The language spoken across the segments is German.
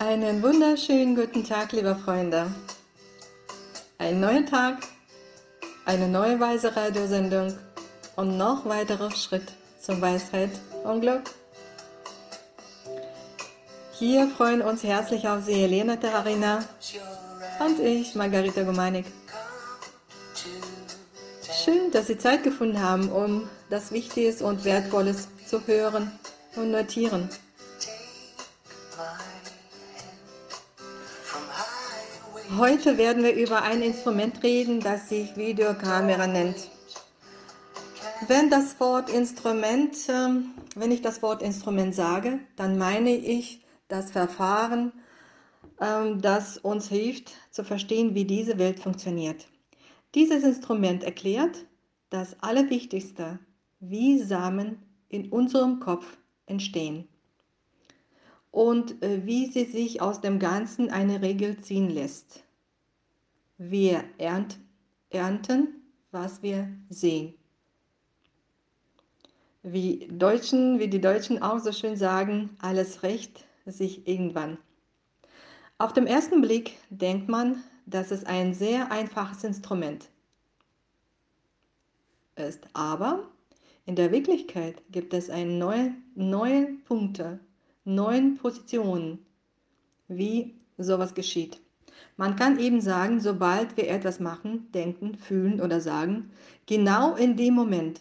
Einen wunderschönen guten Tag, liebe Freunde. Ein neuer Tag, eine neue weise Radiosendung und noch weiterer Schritt zur Weisheit und Glück. Hier freuen uns herzlich auf Sie Helena Terrarina und ich, Margarita Gomanik. Schön, dass Sie Zeit gefunden haben, um das Wichtiges und Wertvolles zu hören und notieren. Heute werden wir über ein Instrument reden, das sich Videokamera nennt. Wenn das Wort Instrument, ähm, wenn ich das Wort Instrument sage, dann meine ich das Verfahren, ähm, das uns hilft zu verstehen, wie diese Welt funktioniert. Dieses Instrument erklärt das Allerwichtigste, wie Samen in unserem Kopf entstehen und äh, wie sie sich aus dem Ganzen eine Regel ziehen lässt. Wir ernt, ernten, was wir sehen. Wie, Deutschen, wie die Deutschen auch so schön sagen, alles recht sich irgendwann. Auf den ersten Blick denkt man, dass es ein sehr einfaches Instrument ist, aber in der Wirklichkeit gibt es neue, neue Punkte, neuen Positionen, wie sowas geschieht. Man kann eben sagen, sobald wir etwas machen, denken, fühlen oder sagen, genau in dem Moment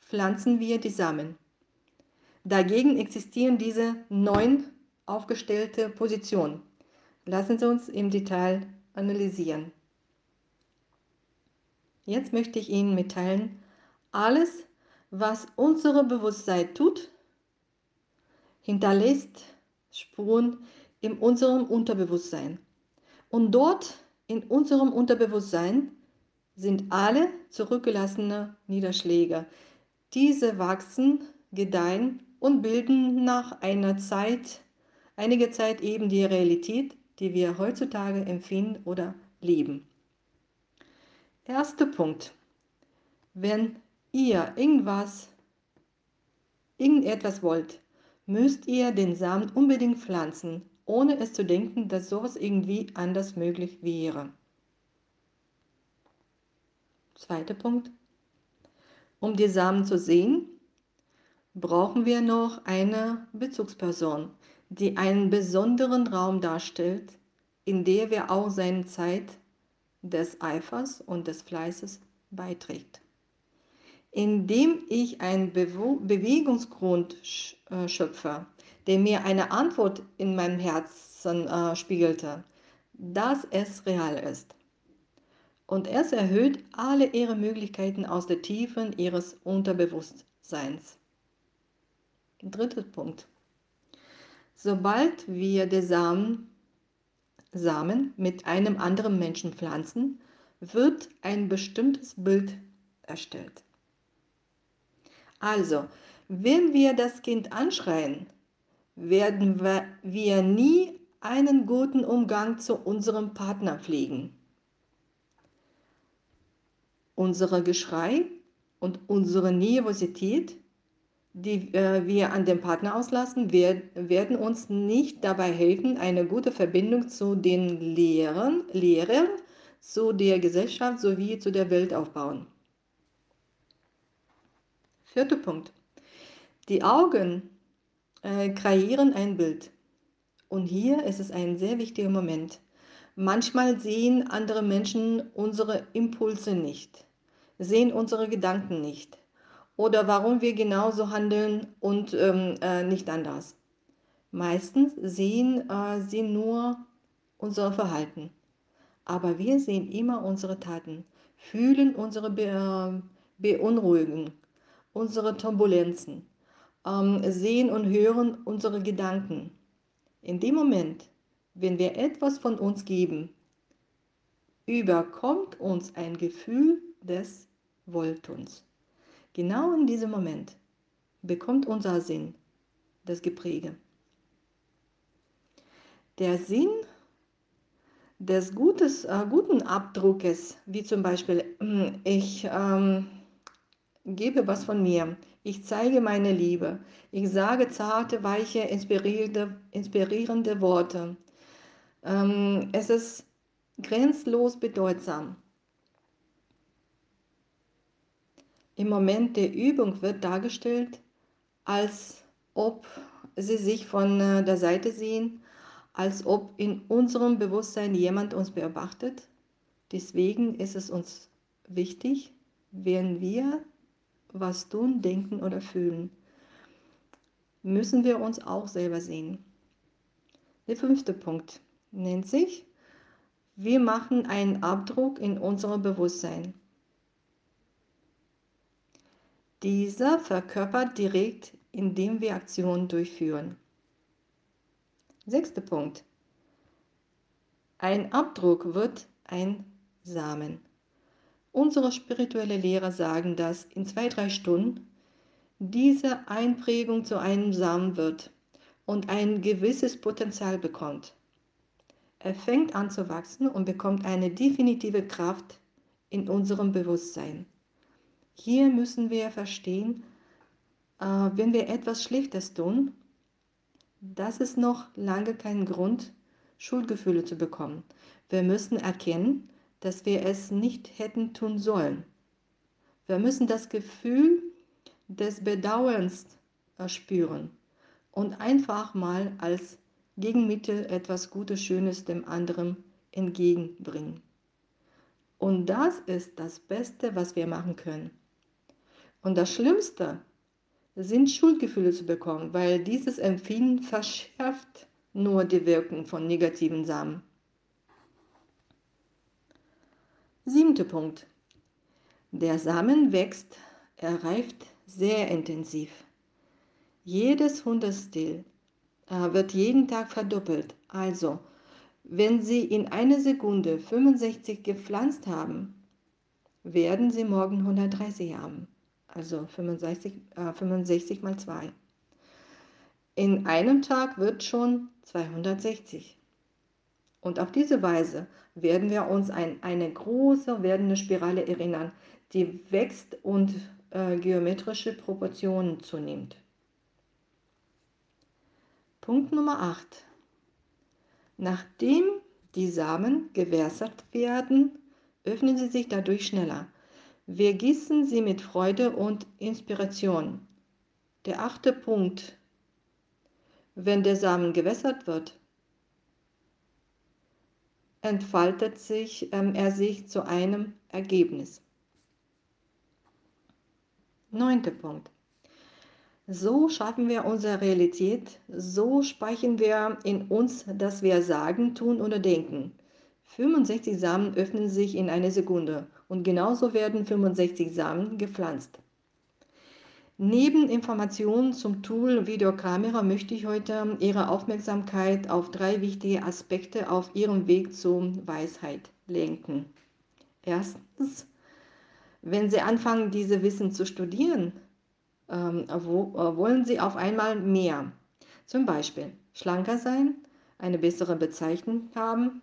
pflanzen wir die Samen. Dagegen existieren diese neun aufgestellte Positionen. Lassen Sie uns im Detail analysieren. Jetzt möchte ich Ihnen mitteilen, alles, was unser Bewusstsein tut, hinterlässt Spuren in unserem Unterbewusstsein. Und dort in unserem Unterbewusstsein sind alle zurückgelassene Niederschläge. Diese wachsen, gedeihen und bilden nach einer Zeit, einiger Zeit eben die Realität, die wir heutzutage empfinden oder leben. Erster Punkt. Wenn ihr irgendwas, irgendetwas wollt, müsst ihr den Samen unbedingt pflanzen, ohne es zu denken, dass sowas irgendwie anders möglich wäre. Zweiter Punkt. Um die Samen zu sehen, brauchen wir noch eine Bezugsperson, die einen besonderen Raum darstellt, in der wir auch seine Zeit des Eifers und des Fleißes beiträgt indem ich einen Be Bewegungsgrund äh, schöpfe, der mir eine Antwort in meinem Herzen äh, spiegelte, dass es real ist. Und es erhöht alle ihre Möglichkeiten aus der Tiefen ihres Unterbewusstseins. Dritter Punkt. Sobald wir den Samen, Samen mit einem anderen Menschen pflanzen, wird ein bestimmtes Bild erstellt. Also, wenn wir das Kind anschreien, werden wir nie einen guten Umgang zu unserem Partner pflegen. Unser Geschrei und unsere Nervosität, die äh, wir an dem Partner auslassen, werden uns nicht dabei helfen, eine gute Verbindung zu den Lehrern, Lehrern, zu der Gesellschaft sowie zu der Welt aufbauen. Vierter Punkt. Die Augen äh, kreieren ein Bild. Und hier ist es ein sehr wichtiger Moment. Manchmal sehen andere Menschen unsere Impulse nicht, sehen unsere Gedanken nicht oder warum wir genauso handeln und ähm, äh, nicht anders. Meistens sehen äh, sie nur unser Verhalten, aber wir sehen immer unsere Taten, fühlen unsere Be äh, Beunruhigung unsere Turbulenzen, ähm, sehen und hören unsere Gedanken. In dem Moment, wenn wir etwas von uns geben, überkommt uns ein Gefühl des Wolltuns. Genau in diesem Moment bekommt unser Sinn das Gepräge. Der Sinn des Gutes, äh, guten Abdruckes, wie zum Beispiel, ich ähm, gebe was von mir. Ich zeige meine Liebe. Ich sage zarte, weiche, inspirierende, inspirierende Worte. Ähm, es ist grenzlos bedeutsam. Im Moment der Übung wird dargestellt, als ob sie sich von äh, der Seite sehen, als ob in unserem Bewusstsein jemand uns beobachtet. Deswegen ist es uns wichtig, wenn wir was tun, denken oder fühlen, müssen wir uns auch selber sehen. Der fünfte Punkt nennt sich, wir machen einen Abdruck in unserem Bewusstsein. Dieser verkörpert direkt, indem wir Aktionen durchführen. Sechster Punkt. Ein Abdruck wird ein Samen. Unsere spirituelle Lehrer sagen, dass in zwei, drei Stunden diese Einprägung zu einem Samen wird und ein gewisses Potenzial bekommt. Er fängt an zu wachsen und bekommt eine definitive Kraft in unserem Bewusstsein. Hier müssen wir verstehen, äh, wenn wir etwas Schlechtes tun, das ist noch lange kein Grund, Schuldgefühle zu bekommen. Wir müssen erkennen, dass wir es nicht hätten tun sollen. Wir müssen das Gefühl des Bedauerns spüren und einfach mal als Gegenmittel etwas Gutes, Schönes dem anderen entgegenbringen. Und das ist das Beste, was wir machen können. Und das Schlimmste sind Schuldgefühle zu bekommen, weil dieses Empfinden verschärft nur die Wirkung von negativen Samen. Siebter Punkt. Der Samen wächst, er reift sehr intensiv. Jedes Hundertstel äh, wird jeden Tag verdoppelt. Also, wenn Sie in einer Sekunde 65 gepflanzt haben, werden Sie morgen 130 haben. Also 65, äh, 65 mal 2. In einem Tag wird schon 260. Und auf diese Weise werden wir uns an eine große werdende Spirale erinnern, die wächst und äh, geometrische Proportionen zunimmt. Punkt Nummer 8. Nachdem die Samen gewässert werden, öffnen sie sich dadurch schneller. Wir gießen sie mit Freude und Inspiration. Der achte Punkt. Wenn der Samen gewässert wird, entfaltet sich, ähm, er sich zu einem Ergebnis. Neunter Punkt. So schaffen wir unsere Realität, so speichern wir in uns, dass wir sagen, tun oder denken. 65 Samen öffnen sich in einer Sekunde und genauso werden 65 Samen gepflanzt. Neben Informationen zum Tool Videokamera möchte ich heute Ihre Aufmerksamkeit auf drei wichtige Aspekte auf Ihrem Weg zur Weisheit lenken. Erstens, wenn Sie anfangen, diese Wissen zu studieren, ähm, wo, äh, wollen Sie auf einmal mehr. Zum Beispiel schlanker sein, eine bessere Bezeichnung haben,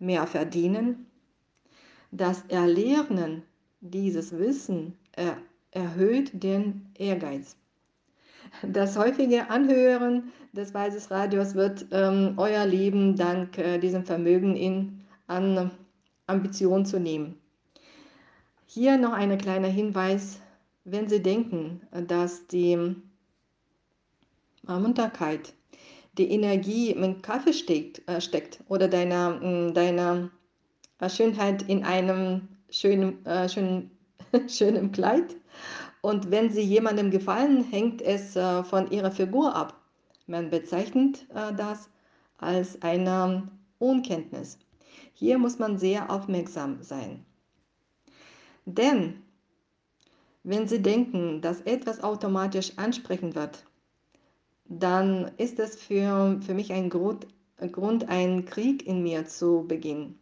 mehr verdienen. Das Erlernen dieses Wissen äh, erhöht den Ehrgeiz. Das häufige Anhören des Weises Radios wird ähm, euer Leben dank äh, diesem Vermögen in, an Ambition zu nehmen. Hier noch ein kleiner Hinweis, wenn Sie denken, dass die Munterkeit, die Energie im Kaffee steckt, äh, steckt oder deine, deine äh, Schönheit in einem schönen, äh, schönen, schönen Kleid, und wenn sie jemandem gefallen, hängt es äh, von ihrer Figur ab. Man bezeichnet äh, das als eine Unkenntnis. Hier muss man sehr aufmerksam sein. Denn wenn Sie denken, dass etwas automatisch ansprechen wird, dann ist es für, für mich ein Grund, Grund, einen Krieg in mir zu beginnen.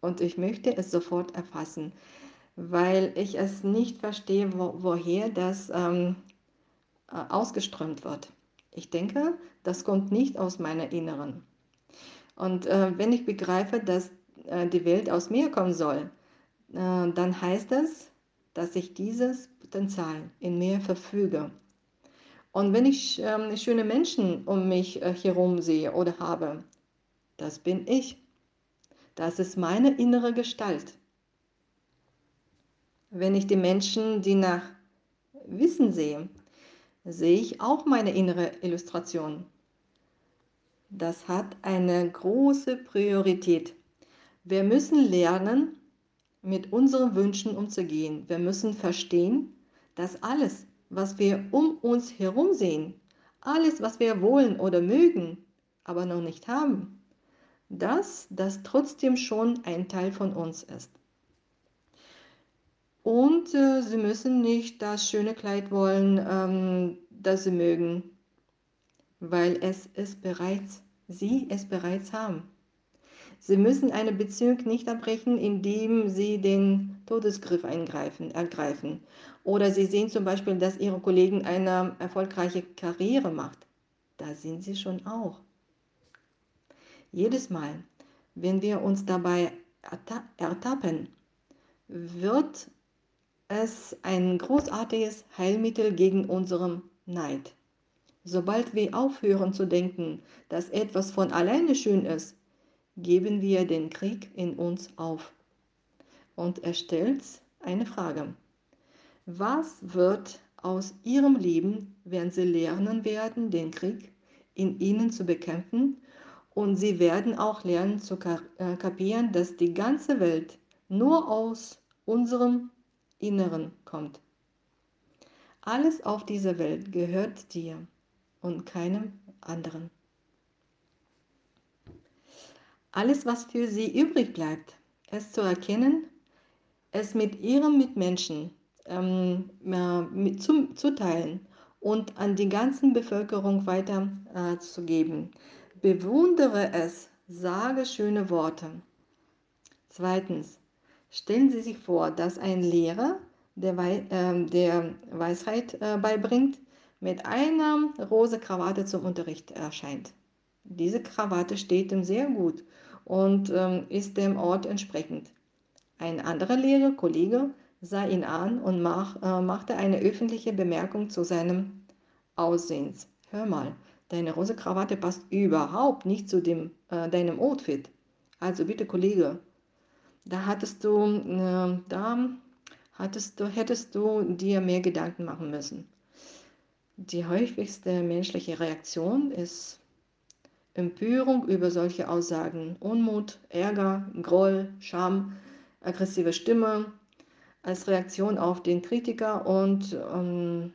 Und ich möchte es sofort erfassen weil ich es nicht verstehe, wo, woher das ähm, äh, ausgeströmt wird. Ich denke, das kommt nicht aus meiner Inneren. Und äh, wenn ich begreife, dass äh, die Welt aus mir kommen soll, äh, dann heißt das, dass ich dieses Potenzial in mir verfüge. Und wenn ich ähm, schöne Menschen um mich äh, herum sehe oder habe, das bin ich. Das ist meine innere Gestalt. Wenn ich die Menschen, die nach Wissen sehe, sehe ich auch meine innere Illustration. Das hat eine große Priorität. Wir müssen lernen, mit unseren Wünschen umzugehen. Wir müssen verstehen, dass alles, was wir um uns herum sehen, alles, was wir wollen oder mögen, aber noch nicht haben, dass das trotzdem schon ein Teil von uns ist. Und äh, sie müssen nicht das schöne Kleid wollen, ähm, das sie mögen, weil es ist bereits, sie es bereits haben. Sie müssen eine Beziehung nicht abbrechen, indem sie den Todesgriff eingreifen, ergreifen. Oder sie sehen zum Beispiel, dass ihre Kollegen eine erfolgreiche Karriere macht. Da sind sie schon auch. Jedes Mal, wenn wir uns dabei ertappen, wird es ein großartiges Heilmittel gegen unseren Neid. Sobald wir aufhören zu denken, dass etwas von alleine schön ist, geben wir den Krieg in uns auf. Und er stellt eine Frage. Was wird aus ihrem Leben, wenn sie lernen werden, den Krieg in ihnen zu bekämpfen und sie werden auch lernen zu äh, kapieren, dass die ganze Welt nur aus unserem Inneren kommt. Alles auf dieser Welt gehört dir und keinem anderen. Alles, was für sie übrig bleibt, es zu erkennen, es mit ihrem Mitmenschen ähm, mit zu, zu teilen und an die ganze Bevölkerung weiterzugeben. Äh, Bewundere es, sage schöne Worte. Zweitens, stellen Sie sich vor, dass ein Lehrer, der, Wei äh, der Weisheit äh, beibringt, mit einer rosa Krawatte zum Unterricht erscheint. Diese Krawatte steht ihm sehr gut und ähm, ist dem Ort entsprechend. Ein anderer Lehrer, Kollege, sah ihn an und mach, äh, machte eine öffentliche Bemerkung zu seinem Aussehens. Hör mal, Deine rosa Krawatte passt überhaupt nicht zu dem, äh, deinem Outfit. Also bitte, Kollege, da hattest du, äh, da hattest du, hättest du dir mehr Gedanken machen müssen. Die häufigste menschliche Reaktion ist Empörung über solche Aussagen, Unmut, Ärger, Groll, Scham, aggressive Stimme als Reaktion auf den Kritiker und um, ähm,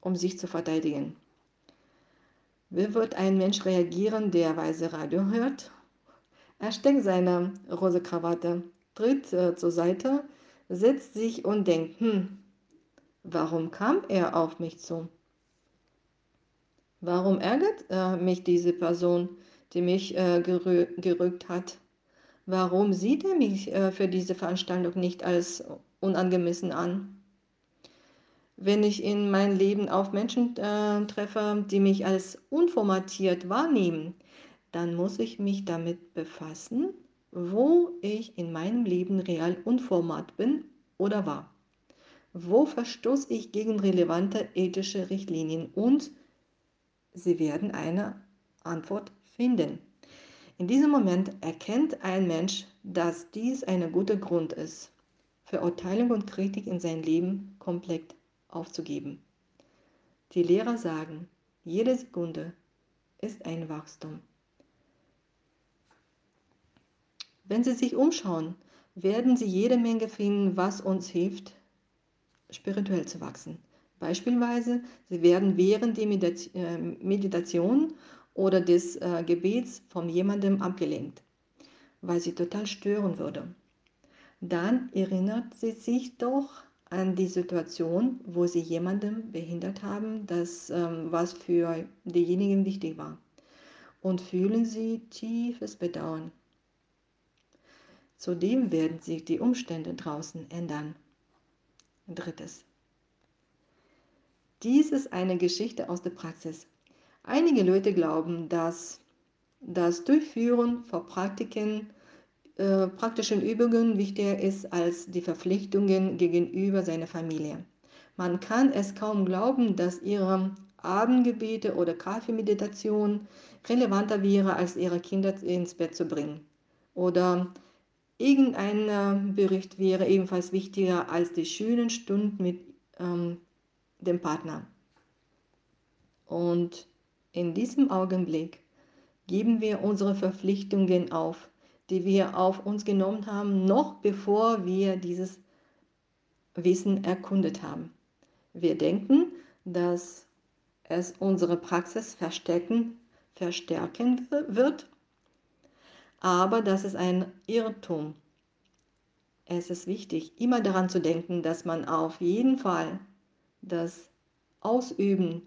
um sich zu verteidigen. Wie wird ein Mensch reagieren, der weise Radio hört? Er steckt seine rosa Krawatte, tritt äh, zur Seite, setzt sich und denkt, hm, warum kam er auf mich zu? Warum ärgert äh, mich diese Person, die mich äh, gerü gerügt hat? Warum sieht er mich äh, für diese Veranstaltung nicht als unangemessen an? wenn ich in mein Leben auf Menschen äh, treffe, die mich als unformatiert wahrnehmen, dann muss ich mich damit befassen, wo ich in meinem Leben real unformat bin oder war. Wo verstoße ich gegen relevante ethische Richtlinien und sie werden eine Antwort finden. In diesem Moment erkennt ein Mensch, dass dies ein guter Grund ist, Verurteilung und Kritik in sein Leben komplett aufzugeben. Die Lehrer sagen, jede Sekunde ist ein Wachstum. Wenn Sie sich umschauen, werden Sie jede Menge finden, was uns hilft, spirituell zu wachsen. Beispielsweise, Sie werden während der äh, Meditation oder des äh, Gebets von jemandem abgelenkt, weil sie total stören würde. Dann erinnert sie sich doch an die Situation, wo sie jemandem behindert haben, das ähm, was für diejenigen wichtig war. Und fühlen sie tiefes Bedauern. Zudem werden sich die Umstände draußen ändern. Drittes. Dies ist eine Geschichte aus der Praxis. Einige Leute glauben, dass das Durchführen von Praktiken äh, praktischen Übungen wichtiger ist als die Verpflichtungen gegenüber seiner Familie. Man kann es kaum glauben, dass ihre Abendgebete oder Kaffeemeditation relevanter wäre, als ihre Kinder ins Bett zu bringen. Oder irgendein Bericht wäre ebenfalls wichtiger als die schönen Stunden mit ähm, dem Partner. Und in diesem Augenblick geben wir unsere Verpflichtungen auf, die wir auf uns genommen haben, noch bevor wir dieses Wissen erkundet haben. Wir denken, dass es unsere Praxis verstärken, verstärken wird, aber das ist ein Irrtum. Es ist wichtig, immer daran zu denken, dass man auf jeden Fall das Ausüben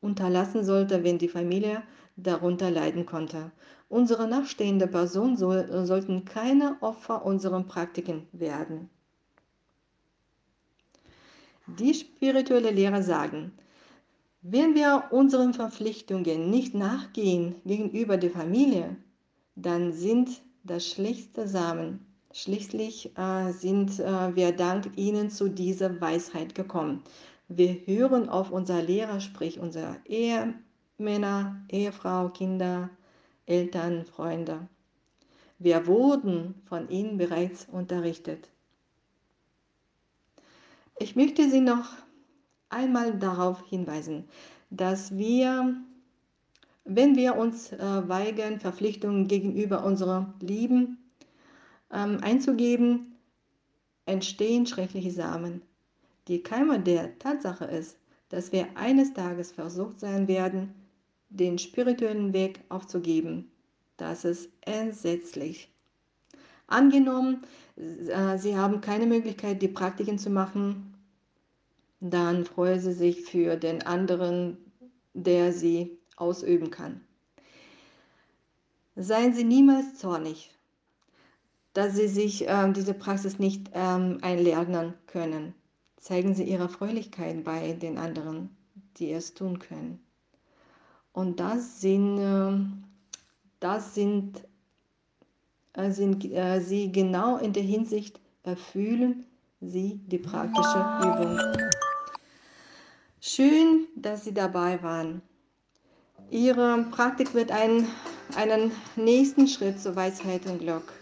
unterlassen sollte, wenn die Familie darunter leiden konnte. Unsere nachstehende Person soll, sollten keine Opfer unserer Praktiken werden. Die spirituelle Lehrer sagen, wenn wir unseren Verpflichtungen nicht nachgehen gegenüber der Familie, dann sind das schlechte Samen. Schließlich äh, sind äh, wir dank ihnen zu dieser Weisheit gekommen. Wir hören auf unser Lehrer, sprich unser Ehemänner, Ehefrau, Kinder, Eltern, Freunde. Wir wurden von ihnen bereits unterrichtet. Ich möchte Sie noch einmal darauf hinweisen, dass wir, wenn wir uns äh, weigern, Verpflichtungen gegenüber unserer Lieben ähm, einzugeben, entstehen schreckliche Samen. Die Keime der Tatsache ist, dass wir eines Tages versucht sein werden, den spirituellen Weg aufzugeben. Das ist entsetzlich. Angenommen, äh, Sie haben keine Möglichkeit, die Praktiken zu machen, dann freuen Sie sich für den anderen, der sie ausüben kann. Seien Sie niemals zornig, dass Sie sich äh, diese Praxis nicht ähm, einlernen können. Zeigen Sie Ihre Fröhlichkeit bei den anderen, die es tun können. Und das sind, äh, das sind, äh, sind äh, Sie genau in der Hinsicht erfüllen Sie die praktische Übung. Schön, dass Sie dabei waren. Ihre Praktik wird einen, einen nächsten Schritt zur Weisheit und Glück.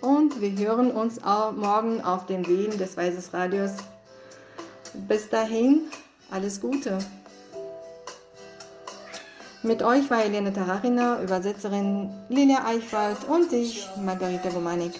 Und wir hören uns auch morgen auf den Wehen des Weises Radios. Bis dahin, alles Gute. Mit euch war Elena Tararina, Übersetzerin Lilia Eichwald und ich, Margarita Gomanik.